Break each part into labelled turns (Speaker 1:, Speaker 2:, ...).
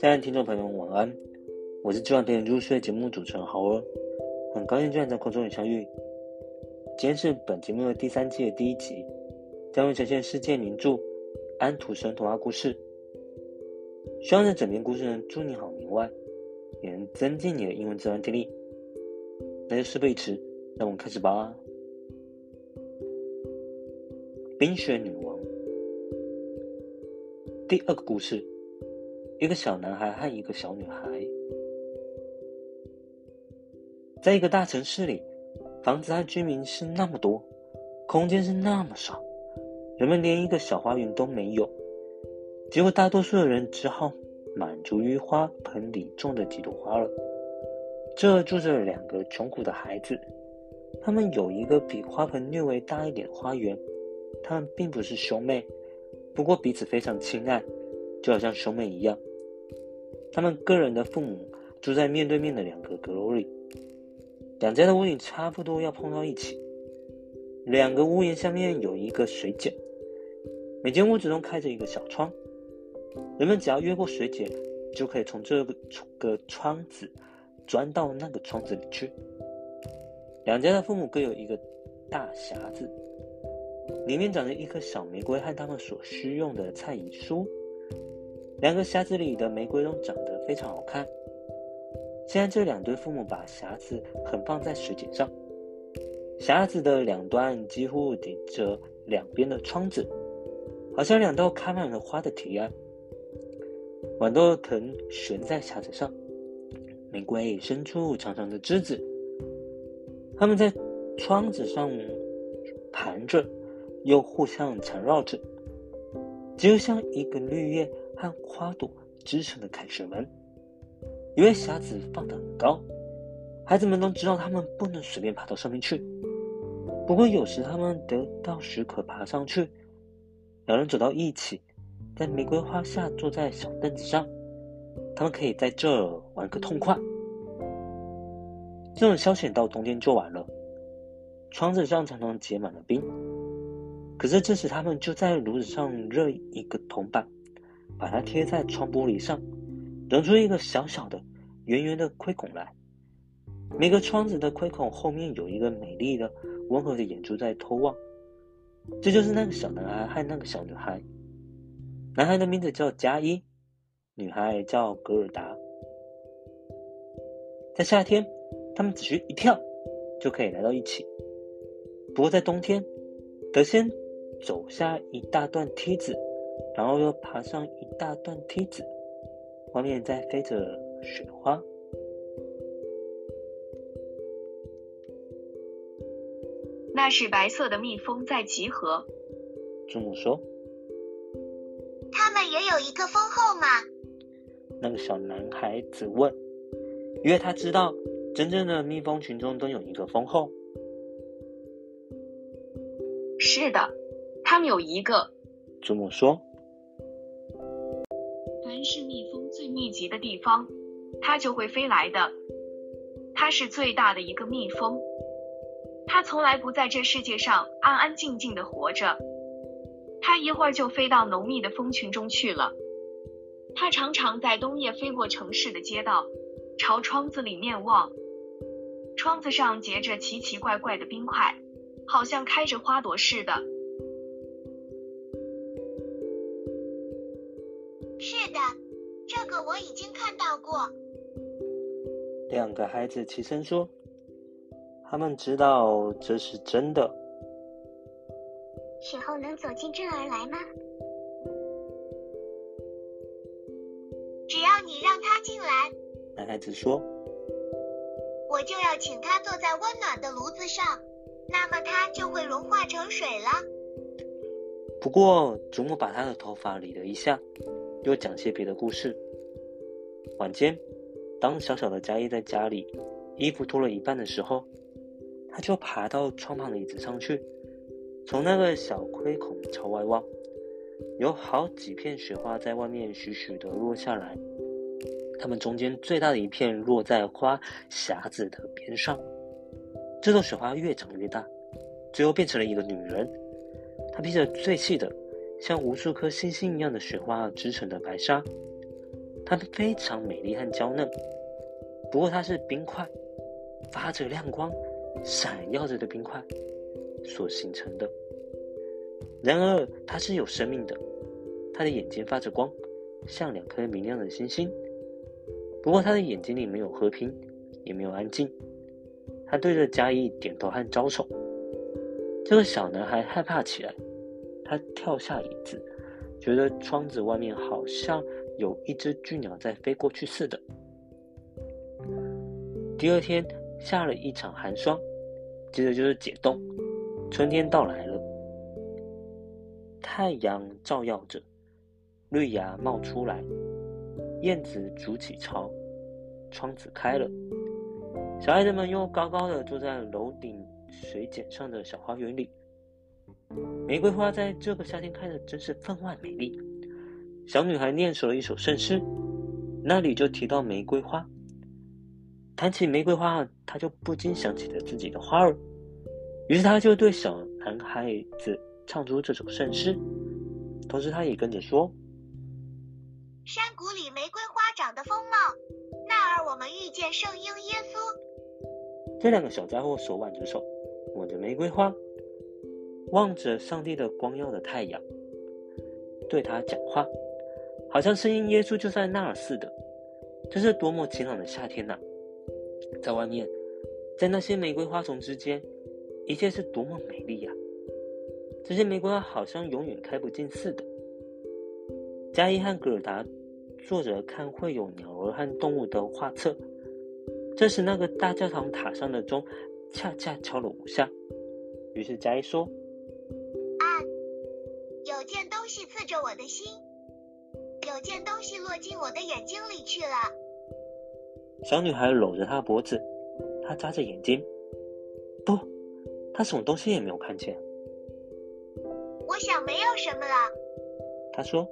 Speaker 1: 亲爱的听众朋友们，晚安！我是今晚陪你入睡节目主持人豪儿，很高兴居然在空中与相遇。今天是本节目的第三季的第一集，将会呈现世界名著《安徒生童话故事》。希望这整篇故事能助你好名外，也能增进你的英文自然听力。那就事不宜迟，让我们开始吧。冰雪女王第二个故事。一个小男孩和一个小女孩，在一个大城市里，房子和居民是那么多，空间是那么少，人们连一个小花园都没有。结果，大多数的人只好满足于花盆里种的几朵花了。这住着两个穷苦的孩子，他们有一个比花盆略微大一点的花园。他们并不是兄妹，不过彼此非常亲爱，就好像兄妹一样。他们个人的父母住在面对面的两个阁楼里，两家的屋顶差不多要碰到一起。两个屋檐下面有一个水井，每间屋子中开着一个小窗，人们只要越过水井，就可以从这个窗子钻到那个窗子里去。两家的父母各有一个大匣子，里面长着一颗小玫瑰和他们所需用的菜与蔬。两个匣子里的玫瑰都长得非常好看。现在这两对父母把匣子横放在石井上，匣子的两端几乎顶着两边的窗子，好像两道开满了花的提案。豌豆藤悬在匣子上，玫瑰伸出长长的枝子，它们在窗子上盘着，又互相缠绕着，就像一个绿叶。和花朵织成的凯旋门，因为匣子放得很高，孩子们都知道他们不能随便爬到上面去。不过有时他们得到许可爬上去，两人走到一起，在玫瑰花下坐在小凳子上，他们可以在这玩个痛快。这种消遣到冬天就完了，窗子上常常结满了冰，可是这时他们就在炉子上热一个铜板。把它贴在窗玻璃上，扔出一个小小的、圆圆的窥孔来。每个窗子的窥孔后面有一个美丽的、温和的眼珠在偷望。这就是那个小男孩和那个小女孩。男孩的名字叫加一，女孩叫格尔达。在夏天，他们只需一跳就可以来到一起。不过在冬天，得先走下一大段梯子。然后又爬上一大段梯子，外面在飞着雪花。
Speaker 2: 那是白色的蜜蜂在集合。
Speaker 1: 祖母说：“
Speaker 3: 他们也有一个蜂后吗？”
Speaker 1: 那个小男孩子问，因为他知道真正的蜜蜂群中都有一个蜂后。
Speaker 2: 是的，他们有一个。
Speaker 1: 祖母说。
Speaker 2: 是蜜蜂最密集的地方，它就会飞来的。它是最大的一个蜜蜂，它从来不在这世界上安安静静的活着。它一会儿就飞到浓密的蜂群中去了。它常常在冬夜飞过城市的街道，朝窗子里面望。窗子上结着奇奇怪怪的冰块，好像开着花朵似的。
Speaker 3: 是的，这个我已经看到过。
Speaker 1: 两个孩子齐声说：“他们知道这是真的。”
Speaker 3: 雪后能走进这儿来吗？只要你让他进来，
Speaker 1: 男孩子说：“
Speaker 3: 我就要请他坐在温暖的炉子上，那么他就会融化成水了。”
Speaker 1: 不过，祖母把他的头发理了一下。又讲些别的故事。晚间，当小小的嘉一在家里衣服脱了一半的时候，他就爬到窗旁的椅子上去，从那个小窥孔朝外望，有好几片雪花在外面徐徐的落下来。它们中间最大的一片落在花匣子的边上。这朵雪花越长越大，最后变成了一个女人。她披着最细的。像无数颗星星一样的雪花织成的白纱，它们非常美丽和娇嫩。不过它是冰块，发着亮光、闪耀着的冰块所形成的。然而它是有生命的，它的眼睛发着光，像两颗明亮的星星。不过他的眼睛里没有和平，也没有安静。他对着嘉义点头和招手。这个小男孩害怕起来，他跳下椅子，觉得窗子外面好像有一只巨鸟在飞过去似的。第二天下了一场寒霜，接着就是解冻，春天到来了。太阳照耀着，绿芽冒出来。燕子筑起巢，窗子开了，小孩子们又高高的坐在楼顶水剪上的小花园里。玫瑰花在这个夏天开的真是分外美丽。小女孩念熟了一首圣诗，那里就提到玫瑰花。谈起玫瑰花，她就不禁想起了自己的花儿，于是她就对小男孩子唱出这首圣诗，同时她也跟着说。
Speaker 3: 山谷里玫瑰花长得丰茂，那儿我们遇见圣婴耶稣。
Speaker 1: 这两个小家伙手挽着手，握着玫瑰花，望着上帝的光耀的太阳，对他讲话，好像声音耶稣就在那儿似的。这是多么晴朗的夏天呐！在外面，在那些玫瑰花丛之间，一切是多么美丽呀！这些玫瑰花好像永远开不尽似的。加伊和格尔达。坐着看会有鸟儿和动物的画册。这时，那个大教堂塔上的钟恰恰敲了五下。于是，佳一说：“，
Speaker 3: 有件东西刺着我的心，有件东西落进我的眼睛里去了。”
Speaker 1: 小女孩搂着他脖子，她眨着眼睛。不，她什么东西也没有看见。
Speaker 3: 我想没有什么了。
Speaker 1: 她说。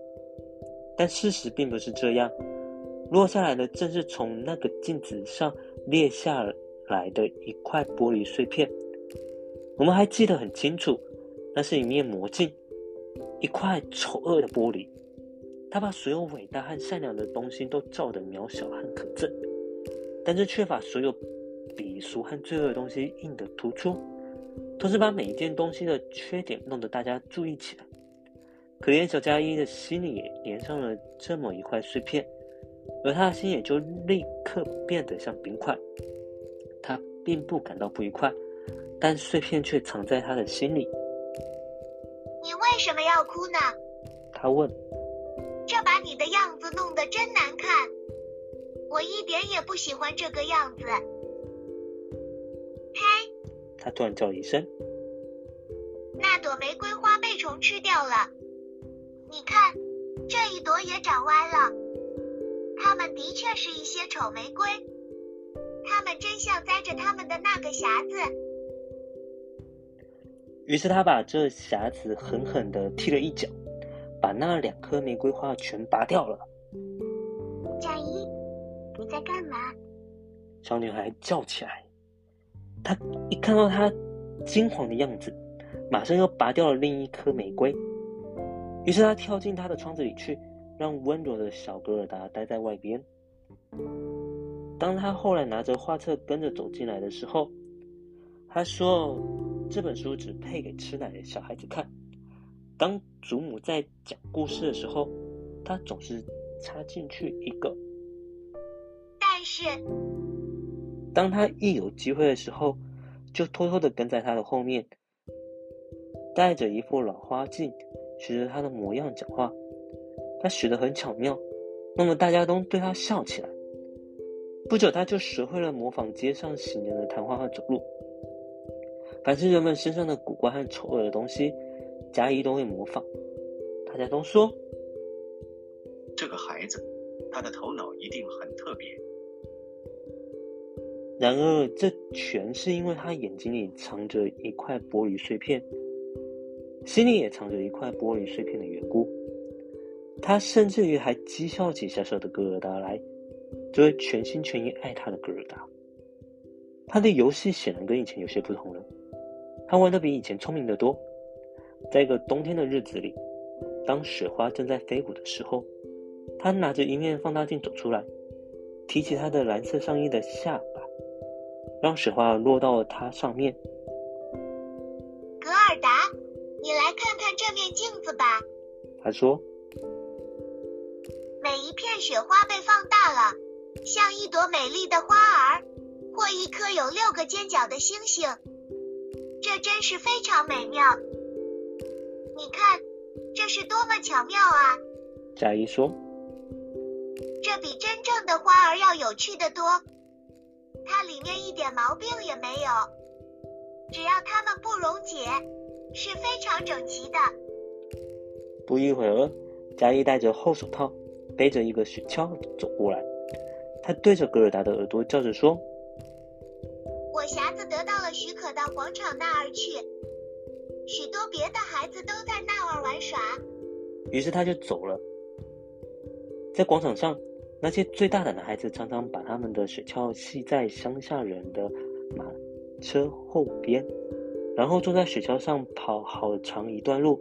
Speaker 1: 但事实并不是这样，落下来的正是从那个镜子上裂下来的一块玻璃碎片。我们还记得很清楚，那是一面魔镜，一块丑恶的玻璃，它把所有伟大和善良的东西都照得渺小和可憎，但是却把所有鄙俗和罪恶的东西映得突出，同时把每一件东西的缺点弄得大家注意起来。可怜小佳一的心里也连上了这么一块碎片，而他的心也就立刻变得像冰块。他并不感到不愉快，但碎片却藏在他的心里。
Speaker 3: 你为什么要哭呢？
Speaker 1: 他问。
Speaker 3: 这把你的样子弄得真难看，我一点也不喜欢这个样子。嘿！
Speaker 1: 他突然叫一声。
Speaker 3: 那朵玫瑰花被虫吃掉了。你看，这一朵也长歪了。它们的确是一些丑玫瑰，它们真像栽着它们的那个匣子。
Speaker 1: 于是他把这匣子狠狠的踢了一脚，把那两颗玫瑰花全拔掉了。
Speaker 3: 佳怡，你在干嘛？
Speaker 1: 小女孩叫起来。她一看到他惊慌的样子，马上又拔掉了另一颗玫瑰。于是他跳进他的窗子里去，让温柔的小格尔达待在外边。当他后来拿着画册跟着走进来的时候，他说：“这本书只配给吃奶的小孩子看。”当祖母在讲故事的时候，他总是插进去一个。
Speaker 3: 但是，
Speaker 1: 当他一有机会的时候，就偷偷的跟在他的后面，戴着一副老花镜。学着他的模样讲话，他学得很巧妙，那么大家都对他笑起来。不久，他就学会了模仿街上行人的谈话和走路。凡是人们身上的古怪和丑恶的东西，贾谊都会模仿。大家都说，
Speaker 4: 这个孩子，他的头脑一定很特别。
Speaker 1: 然而，这全是因为他眼睛里藏着一块玻璃碎片。心里也藏着一块玻璃碎片的缘故，他甚至于还讥笑起小小的格尔达来，这位全心全意爱他的格尔达。他的游戏显然跟以前有些不同了，他玩的比以前聪明得多。在一个冬天的日子里，当雪花正在飞舞的时候，他拿着一面放大镜走出来，提起他的蓝色上衣的下巴，让雪花落到了他上面。
Speaker 3: 格尔达，你来看看这面镜子吧。
Speaker 1: 他说。
Speaker 3: 每一片雪花被放大了，像一朵美丽的花儿，或一颗有六个尖角的星星。这真是非常美妙。你看，这是多么巧妙啊！
Speaker 1: 佳怡说：“
Speaker 3: 这比真正的花儿要有趣的多。它里面一点毛病也没有，只要它们不溶解，是非常整齐的。”
Speaker 1: 不一会儿，佳怡戴着厚手套。背着一个雪橇走过来，他对着格尔达的耳朵叫着说：“
Speaker 3: 我匣子得到了许可，到广场那儿去。许多别的孩子都在那儿玩耍。”
Speaker 1: 于是他就走了。在广场上，那些最大胆的孩子常常把他们的雪橇系在乡下人的马车后边，然后坐在雪橇上跑好长一段路。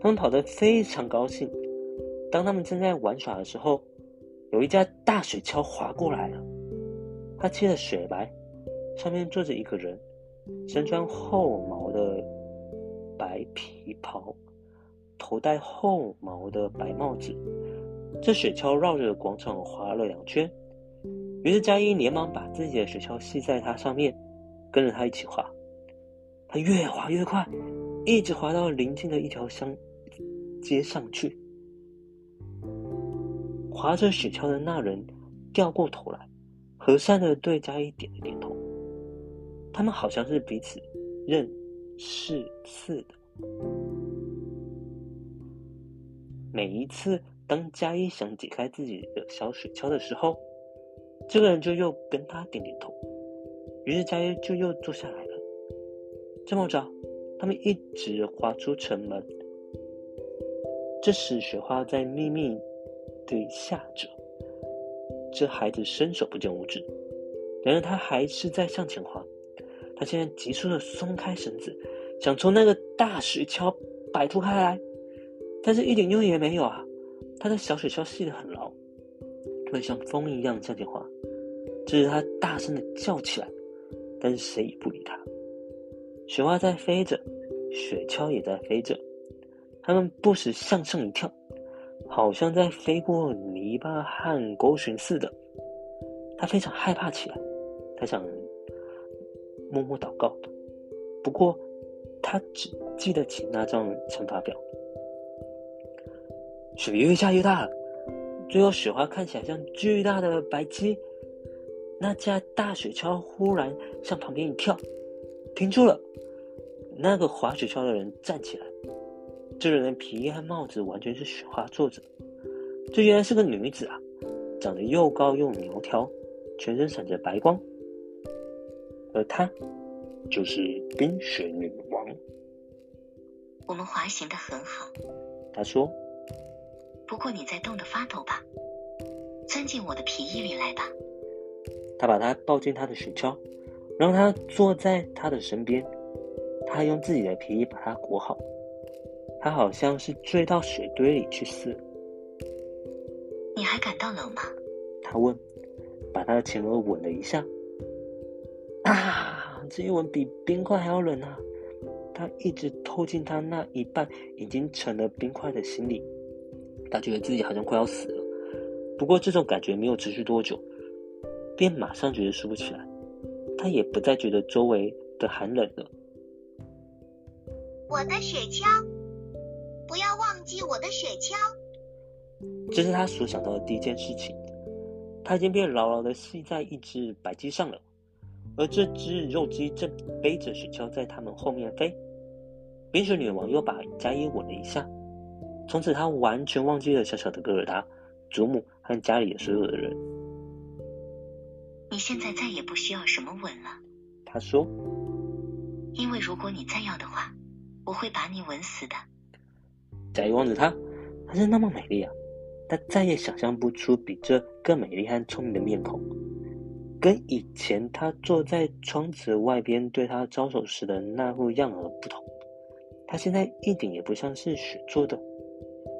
Speaker 1: 他们跑得非常高兴。当他们正在玩耍的时候，有一架大雪橇划过来了。它漆了雪白，上面坐着一个人，身穿厚毛的白皮袍，头戴厚毛的白帽子。这雪橇绕着广场滑了两圈，于是佳音连忙把自己的雪橇系在它上面，跟着他一起滑。他越滑越快，一直滑到临近的一条乡街上去。划着雪橇的那人掉过头来，和善的对佳一点了点头。他们好像是彼此认识似的。每一次当佳一想解开自己的小雪橇的时候，这个人就又跟他点点头。于是佳一就又坐下来了。这么着，他们一直滑出城门。这时雪花在秘密。对下着，这孩子伸手不见五指，然而他还是在向前滑。他现在急速的松开绳子，想从那个大雪橇摆脱开来，但是一点用也没有啊！他的小雪橇系得很牢，会像风一样向前滑。这时他大声的叫起来，但是谁也不理他。雪花在飞着，雪橇也在飞着，他们不时向上一跳。好像在飞过泥巴和沟渠似的，他非常害怕起来。他想默默祷告，不过他只记得起那张乘法表。雪越下越大，最后雪花看起来像巨大的白鸡。那架大雪橇忽然向旁边一跳，停住了。那个滑雪橇的人站起来。这人的皮衣和帽子完全是雪花做的，这原来是个女子啊，长得又高又苗条，全身闪着白光，而她就是冰雪女王。
Speaker 5: 我们滑行的很好，
Speaker 1: 她说。
Speaker 5: 不过你在冻得发抖吧？钻进我的皮衣里来吧。
Speaker 1: 他把她抱进他的雪橇，让她坐在他的身边，他用自己的皮衣把她裹好。他好像是坠到雪堆里去似的。
Speaker 5: 你还感到冷吗？
Speaker 1: 他问，把他的前额吻了一下。啊，这一吻比冰块还要冷啊！他一直透进他那一半已经成了冰块的心里。他觉得自己好像快要死了。不过这种感觉没有持续多久，便马上觉得舒服起来。他也不再觉得周围的寒冷了。
Speaker 3: 我的雪橇。不要忘记我的雪橇。
Speaker 1: 这是他所想到的第一件事情。他已经被牢牢的系在一只白鸡上了，而这只肉鸡正背着雪橇在他们后面飞。冰雪女王又把加伊吻了一下，从此她完全忘记了小小的戈尔达、祖母和家里的所有的人。
Speaker 5: 你现在再也不需要什么吻了，
Speaker 1: 她说。
Speaker 5: 因为如果你再要的话，我会把你吻死的。
Speaker 1: 假意望着她，她是那么美丽啊！他再也想象不出比这更美丽和聪明的面孔。跟以前他坐在窗子外边对他招手时的那副样儿不同，他现在一点也不像是雪做的。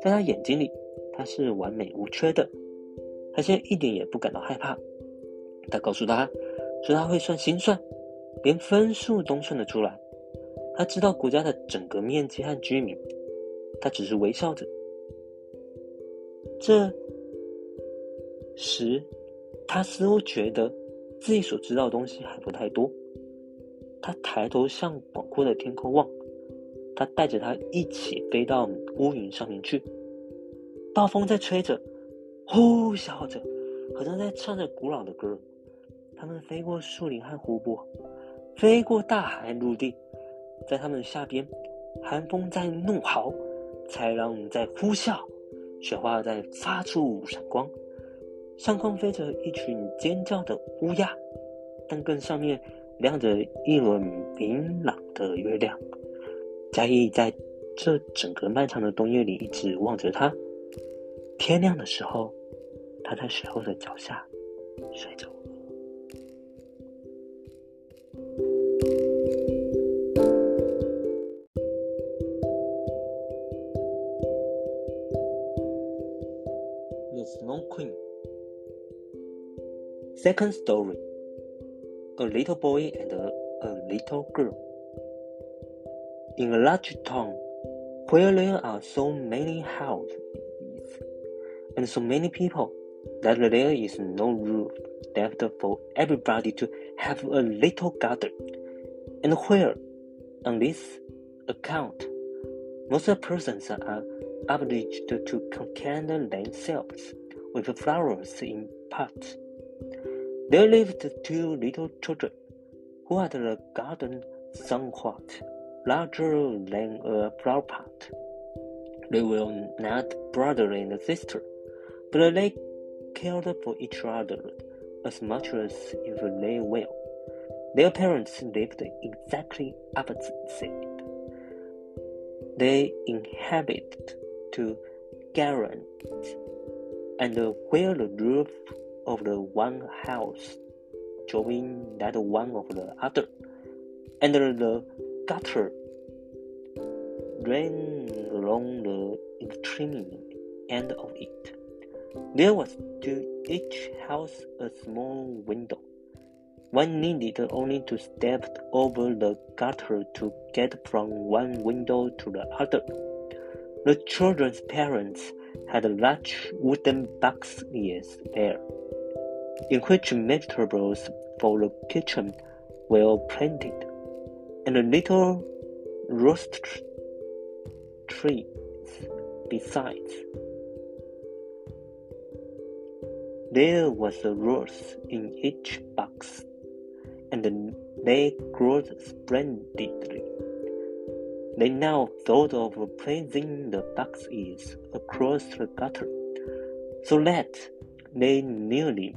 Speaker 1: 在他眼睛里，他是完美无缺的。他现在一点也不感到害怕。他告诉他，说他会算心算，连分数都算得出来。他知道国家的整个面积和居民。他只是微笑着。这时，他似乎觉得自己所知道的东西还不太多。他抬头向广阔的天空望，他带着他一起飞到乌云上面去。暴风在吹着，呼啸着，好像在唱着古老的歌。他们飞过树林和湖泊，飞过大海陆地，在他们的下边，寒风在怒嚎，豺狼在呼啸，雪花在发出闪光。上空飞着一群尖叫的乌鸦，但更上面亮着一轮明朗的月亮。嘉义在这整个漫长的冬夜里一直望着他。天亮的时候，他在雪后的脚下睡着。Second story. A little boy and a, a little girl. In a large town where there are so many houses and so many people that there is no room left for everybody to have a little garden, and where, on this account, most persons are obliged to content themselves with flowers in pots. There lived two little children who had a garden somewhat larger than a flower pot. They were not brother and sister, but they cared for each other as much as if they were. Their parents lived exactly opposite. They inhabited two gardens, and where the roof of the one house joined that one of the other, and the gutter ran along the extreme end of it. There was to each house a small window. One needed only to step over the gutter to get from one window to the other. The children's parents had large wooden box ears there, in which vegetables for the kitchen were planted, and little roast trees besides. There was a rose in each box, and they grew splendidly. They now thought of placing the boxes across the gutter, so that they nearly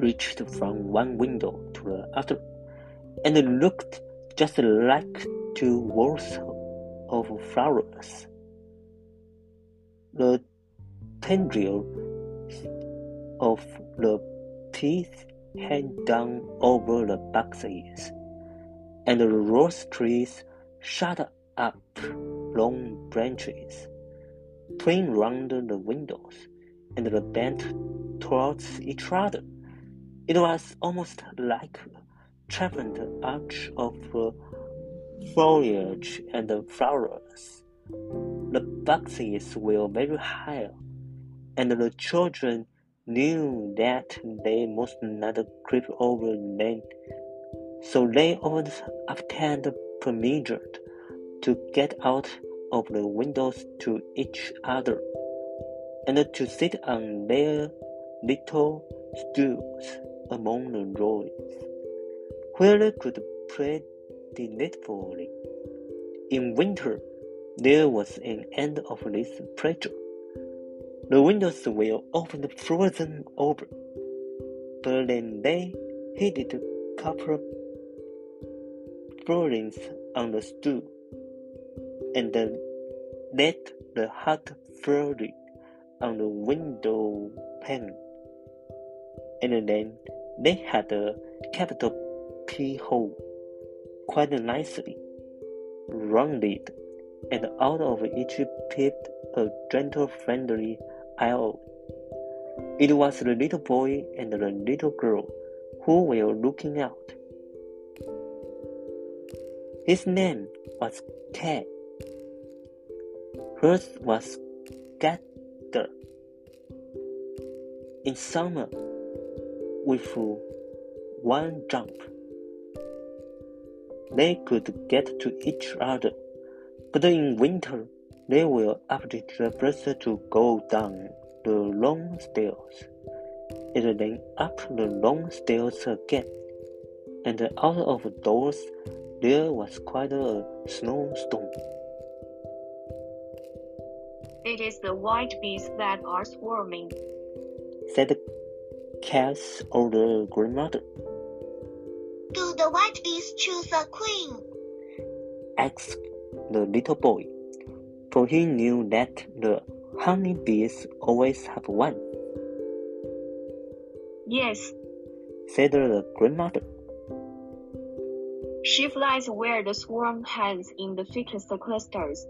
Speaker 1: reached from one window to the other, and looked just like two walls of flowers. The tendrils of the teeth hang down over the boxes, and the rose trees shut up long branches, twine round the windows, and the bent towards each other. It was almost like triumphant arch of foliage and flowers. The boxes were very high, and the children knew that they must not creep over them, so they always obtained permission to get out of the windows to each other, and to sit on their little stools among the ruins, where they could play delightfully. In winter, there was an end of this pleasure. The windows were often frozen over, but then they heated copper fillings on the stool, and then let the hot fluid on the window pane. And then they had a capital keyhole, quite nicely rounded, and out of each peeped a gentle, friendly old. It was the little boy and the little girl who were looking out. His name was Ted. Hers was Gerda. In summer, with one jump, they could get to each other, but in winter, they will were afraid first to go down the long stairs, and then up the long stairs again, and out of doors there was quite a snowstorm.
Speaker 2: It is the white bees that are swarming,
Speaker 1: said the Kay's older grandmother.
Speaker 3: Do the white bees choose a queen?
Speaker 1: asked the little boy, for he knew that the honey bees always have one.
Speaker 2: Yes,
Speaker 1: said the grandmother.
Speaker 2: She flies where the swarm hangs in the thickest clusters.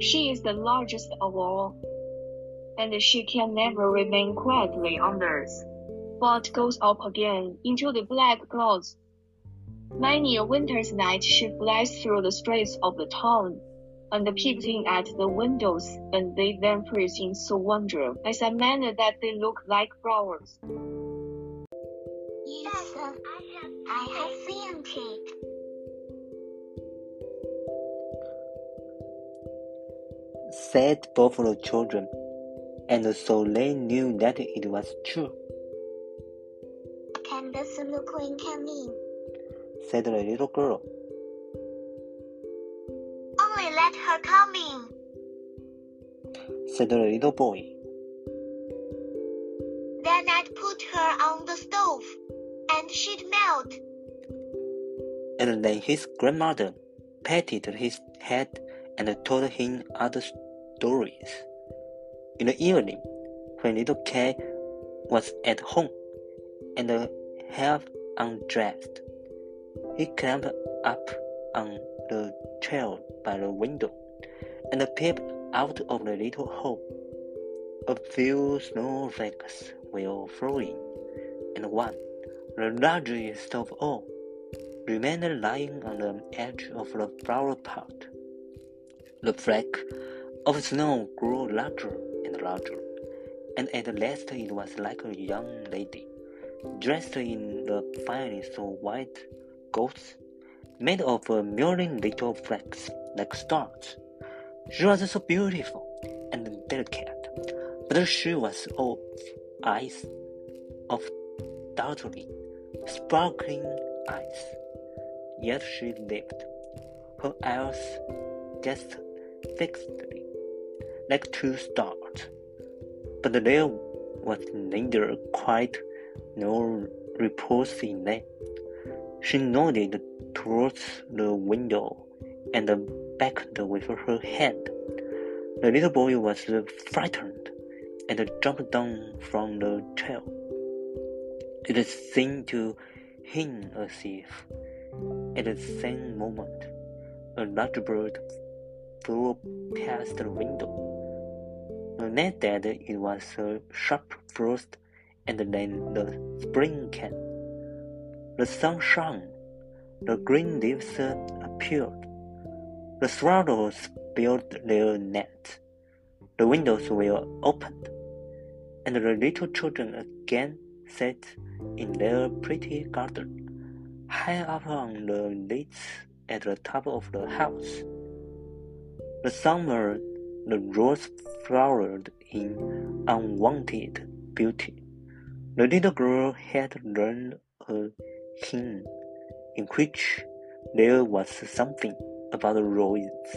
Speaker 2: She is the largest of all, and she can never remain quietly on earth, but goes up again into the black clouds. Many a winter's night she flies through the streets of the town, and peeps in at the windows, and they then freeze in so wonder as a manner that they look like flowers.
Speaker 3: Yes, sir. I have seen it.
Speaker 1: said both the children, and so they knew that it was true,
Speaker 3: Can the Snow Queen come in?
Speaker 1: said the little girl.
Speaker 3: Only let her come in.
Speaker 1: said the little boy.
Speaker 3: Then I'd put her on the stove, and she'd melt.
Speaker 1: And then his grandmother patted his head and told him other stories. In the evening, when little Kay was at home and half undressed, he climbed up on the chair by the window and peeped out of the little hole. A few snowflakes were falling, and one, the largest of all, remained lying on the edge of the flower pot. The flake of snow grew larger and larger, and at last it was like a young lady, dressed in the finest white gauze, made of a million little flakes like stars. She was so beautiful and delicate, but she was of eyes of dazzling, sparkling eyes. Yet she lived, her eyes just fixedly, like two stars. But there was neither quiet nor repose in them. She nodded towards the window and beckoned with her hand. The little boy was frightened and jumped down from the chair. It seemed to him as if, at the same moment, a large bird flew past the window. That it was a sharp frost, and then the spring came. The sun shone, the green leaves appeared, the swallows built their nets, the windows were opened, and the little children again sat in their pretty garden, high up on the leads at the top of the house. The summer, the rose flowered in unwonted beauty. The little girl had learned a hymn in which there was something about roses.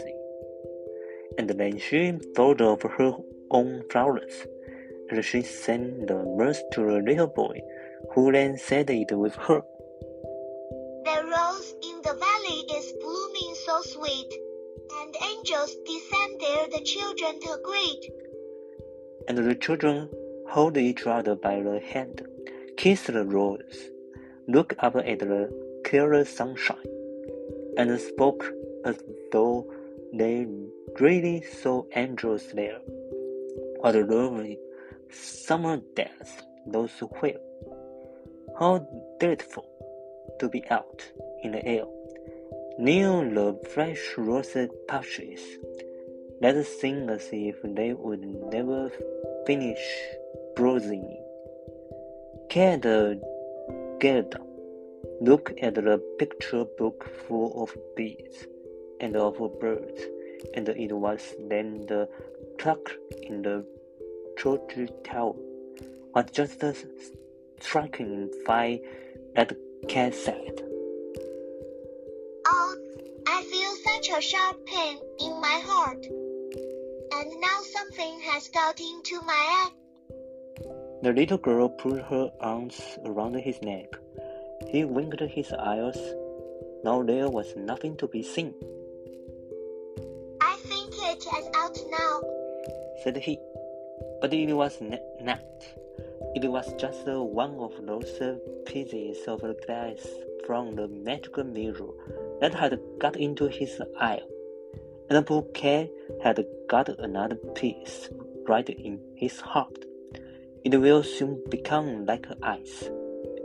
Speaker 1: And then she thought of her own flowers, and she sang the verse to the little boy, who then said it with her.
Speaker 3: The children to greet.
Speaker 1: And the children hold each other by the hand, kiss the rose, look up at the clear sunshine, and spoke as though they really saw angels there. What lovely summer days those were! How delightful to be out in the air, near the fresh rose patches that sing as if they would never finish blossoming. Kay Gerda look at the picture book full of bees and of birds, and it was then the clock in the church tower was just striking five that Kay said.
Speaker 3: Oh, I feel such a sharp pain in my heart. And now something has got into my eye.
Speaker 1: The little girl put her arms around his neck. He winked his eyes. Now there was nothing to be seen,
Speaker 3: I think it is out now.
Speaker 1: said he. But it was not. It was just one of those pieces of glass from the magical mirror that had got into his eye. And poor Kay had got another piece right in his heart. It will soon become like ice.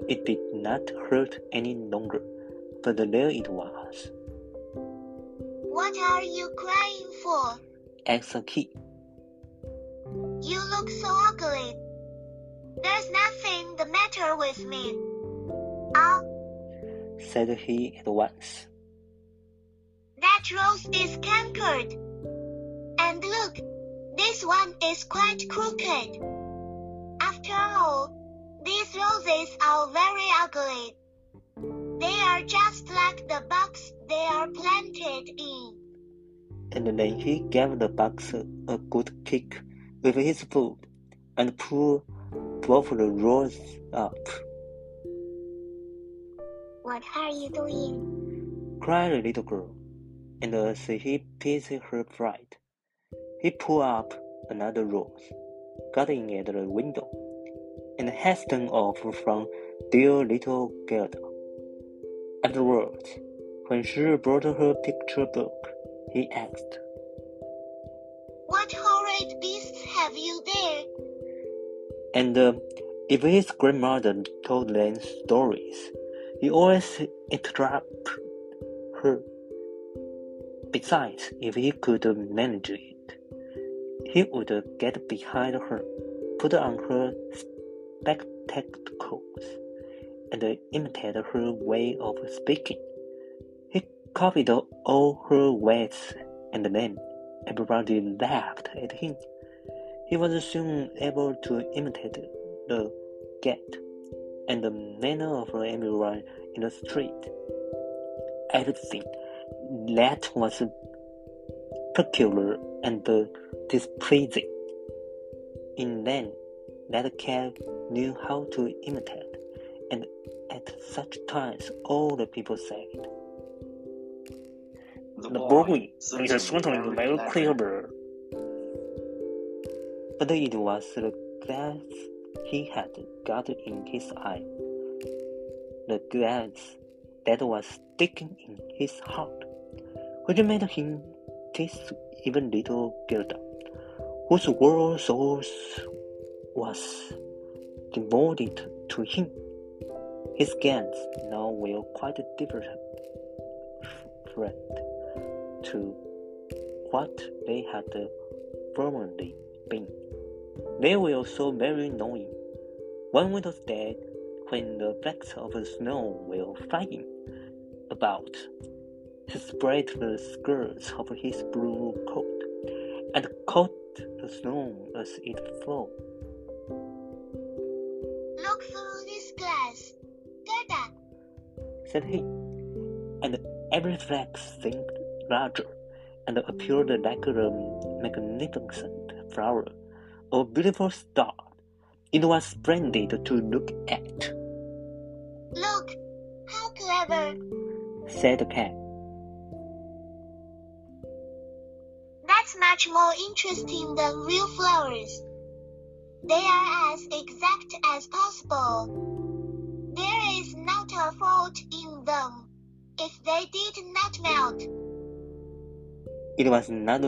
Speaker 1: It did not hurt any longer, but there it was.
Speaker 3: What are you crying for?
Speaker 1: asked he.
Speaker 3: You look so ugly. There's nothing the matter with me. Oh,
Speaker 1: said he at once.
Speaker 3: That rose is cankered. And look, this one is quite crooked. After all, these roses are very ugly. They are just like the box they are planted in.
Speaker 1: And then he gave the box a good kick with his foot and pulled both the roses up.
Speaker 3: What are you doing?
Speaker 1: cried the little girl. And as he pitied her fright, he pulled up another rose, got in at the window, and hastened off from dear little Gerda. Afterwards, when she brought her picture book, he asked,
Speaker 3: What horrid beasts have you there?
Speaker 1: And uh, if his grandmother told them stories, he always interrupted her. Besides, if he could manage it, he would get behind her, put on her spectacles, and imitate her way of speaking. He copied all her ways, and then everybody laughed at him. He was soon able to imitate the gait and the manner of everyone in the street. Everything that was peculiar and displeasing in them that Kay knew how to imitate, and at such times all the people said,
Speaker 4: The
Speaker 1: The
Speaker 4: boy
Speaker 1: is certainly very clever. But it was the glass he had got in his eye, the glass that was sticking in his heart, which made him taste even little Gerda, whose world soul was devoted to him. His gains now were quite different to what they had formerly been. They were so very annoying. One winter's day, when the flakes of snow were flying about, spread the skirts of his blue coat and caught the snow as it fell.
Speaker 3: Look through this glass. Gerda,
Speaker 1: said he, and every flake seemed larger and appeared like a magnificent flower, a beautiful star. It was splendid to look at,
Speaker 3: look. How clever.
Speaker 1: said the
Speaker 3: Kay. Much more interesting than real flowers. They are as exact as possible. There is not a fault in them if they did not melt.
Speaker 1: It was not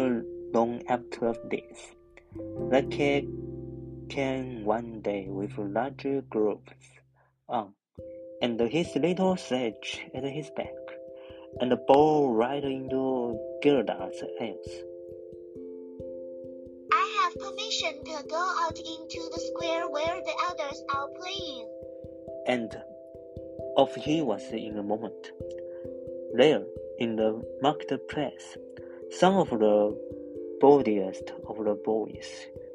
Speaker 1: long after this Like Kay came one day with larger gloves on, and his little sledge at his back, and the right into Gerda's hands.
Speaker 3: To go out into the square where the others are playing.
Speaker 1: And off he was in a moment. There, in the marketplace, some of the boldest of the boys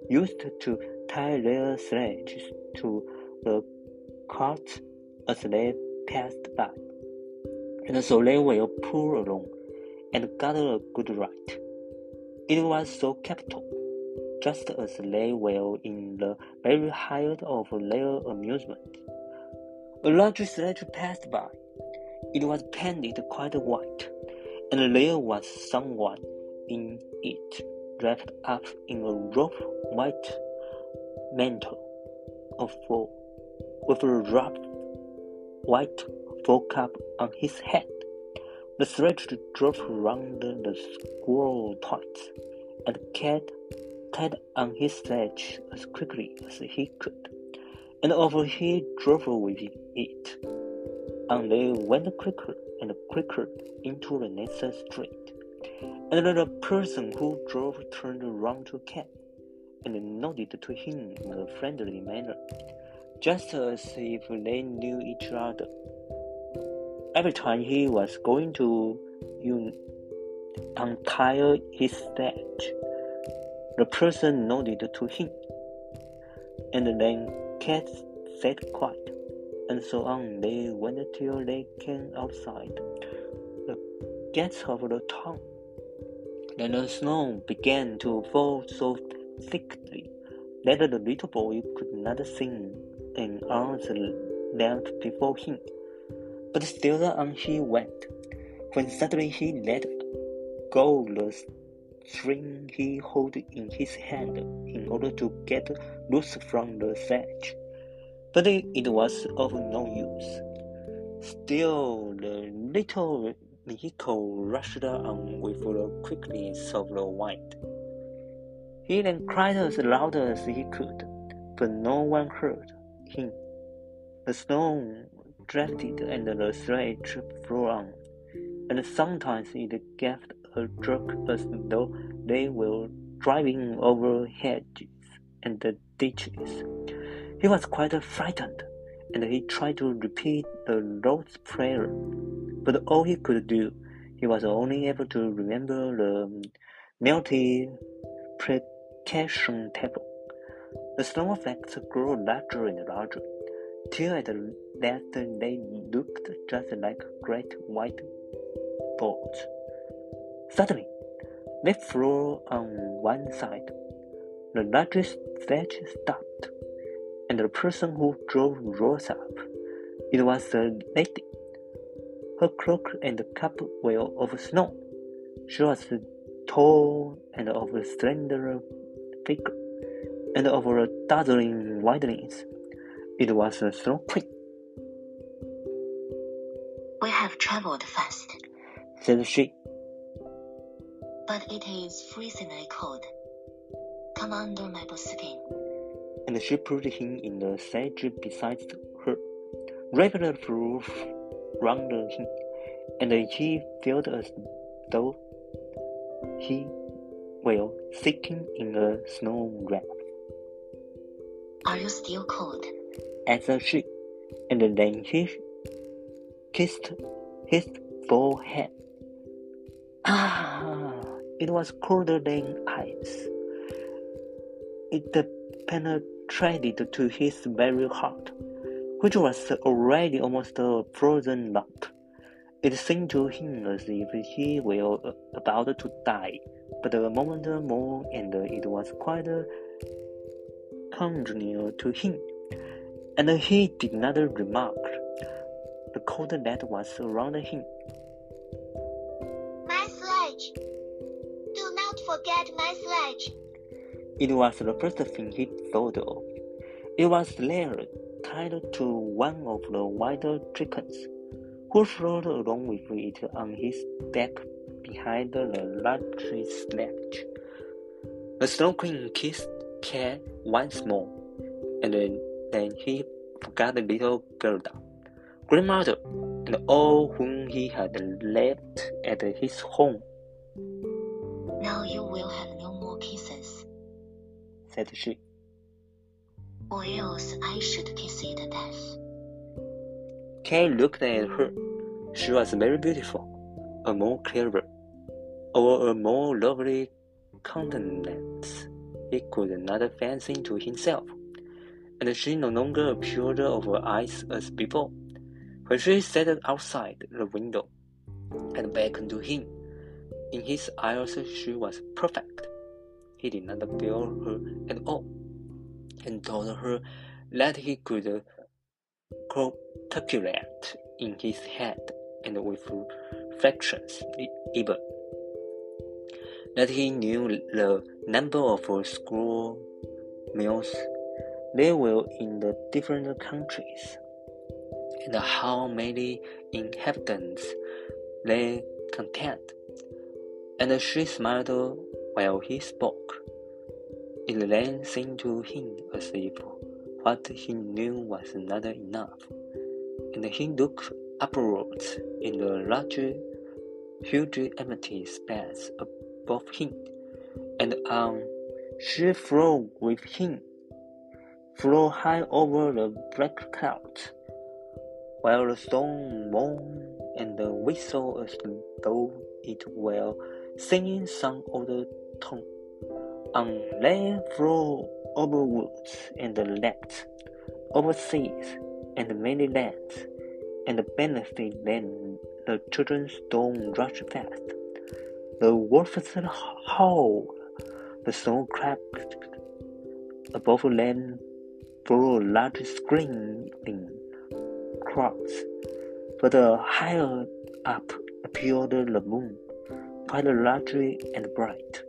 Speaker 1: used to tie their sledges to the carts as they passed by, and so they will pull along and got a good ride. It was so capital, just as they were in the very height of their amusement. A large sledge passed by. It was painted quite white, and there was someone in it wrapped up in a rough white mantle of fur, with a rough white fur cap on his head. The sledge drove round the squirrel toys, and Kay tied on his sledge as quickly as he could, and over he drove with it. And they went quicker and quicker into the next street, and the person who drove turned around to Kay and nodded to him in a friendly manner, just as if they knew each other. Every time he was going to untie his sledge, the person nodded to him, and then Kay sat quiet, and so on they went till they came outside the gates of the town. Then the snow began to fall so thickly that the little boy could not see an arm's length before him. But still on he went, when suddenly he let go the string he held in his hand in order to get loose from the thatch. But it was of no use. Still, the little vehicle rushed on with the quickness of the wind. He then cried as loud as he could, but no one heard him. The snow drifted and the sledge flew on, and sometimes it gave a jerk as though they were driving over hedges and ditches. He was quite frightened, and he tried to repeat the Lord's Prayer, but all he could do, he was only able to remember the melty multiplication table. The snowflakes grew larger and larger, till at last they looked just like great white balls. Suddenly, they flew on one side. The largest sledge stopped, and the person who drove rose up. It was a lady. Her cloak and cap were of snow. She was tall and of a slender figure, and of a dazzling whiteness. It was a snow queen.
Speaker 5: We have traveled fast,
Speaker 1: said she.
Speaker 5: But it is freezingly cold. Come under my skin.
Speaker 1: and she put him in the sledge beside her, wrapped the roof round him, and he felt as though he were sitting in a snow wreath.
Speaker 5: Are you still cold?
Speaker 1: asked she, and then he kissed his forehead. Ah, it was colder than ice. It penetrated to his very heart, which was already almost a frozen lump. It seemed to him as if he were about to die, but a moment more and it was quite congenial to him, and he did not remark the cold that was around him.
Speaker 3: Not my sledge.
Speaker 1: It was the first thing he thought of. It was there, tied to one of the white chickens, who rode along with it on his back behind the large sledge. The Snow Queen kissed Kay once more, and then he forgot the little Gerda, grandmother, and all whom he had left at his home.
Speaker 5: Now you will have no more kisses,
Speaker 1: said she.
Speaker 5: Or else I should kiss you to death.
Speaker 1: Kay looked at her. She was very beautiful, a more clever, or a more lovely countenance he could not fancy to himself, and she no longer appeared of her eyes as before. When she sat outside the window and beckoned to him, in his eyes she was perfect. He did not fail her at all, and told her that he could calculate in his head and with fractions even that he knew the number of school meals there were in the different countries, and how many inhabitants they contained. And she smiled while he spoke. It then seemed to him as if what he knew was not enough, and he looked upwards in the large, huge empty space above him, and on she flew with him, flew high over the black clouds, while the storm moaned and whistled as though it were singing some the tune. On they flew over woods and lakes, over seas and many lands, and benefit them the children's don't rush fast. The wolves howl, the snow cracked. Above them flew large screaming clouds, but higher up appeared the moon, quite large and bright,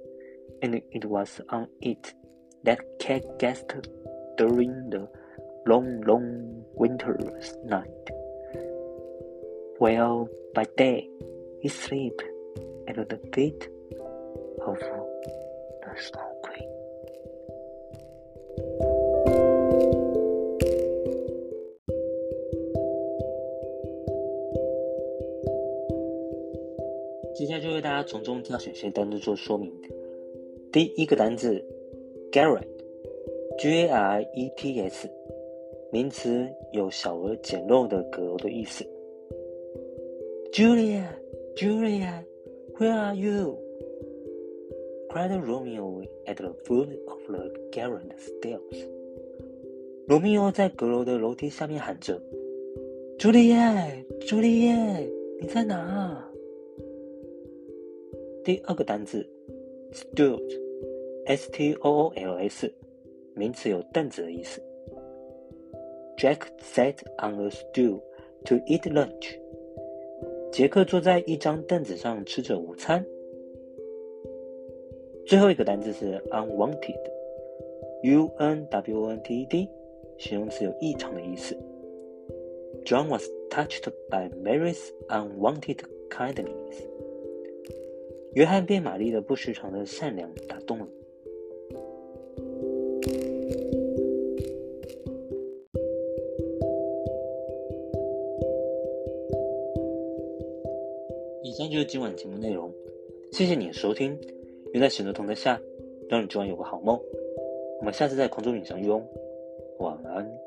Speaker 1: and it was on it that Kay guessed during the long, long winter's night. While by day he slept at the feet of the Snow 为大家从中挑选些单词做说明。第一个单字 garret，g a r e t s，名词，有小而简陋的阁楼的意思。Julia, Julia, where are you? cried Romeo at the foot of the garret stairs. 罗密欧在阁楼的楼梯下面喊着：“朱丽叶，朱丽叶，你在哪？”第二个单词 stool，s t o o l s，名词，有凳子的意思。Jack sat on a stool to eat lunch. 杰克坐在一张凳子上吃着午餐。最后一个单词是 unwanted，u n w n t e d，形容词有异常的意思。John was touched by Mary's unwanted kindness。约翰被玛丽的不寻常的善良打动了。以上就是今晚节目内容，谢谢你的收听。愿在选择同在下，让你今晚有个好梦。我们下次在空中影相遇哦，晚安。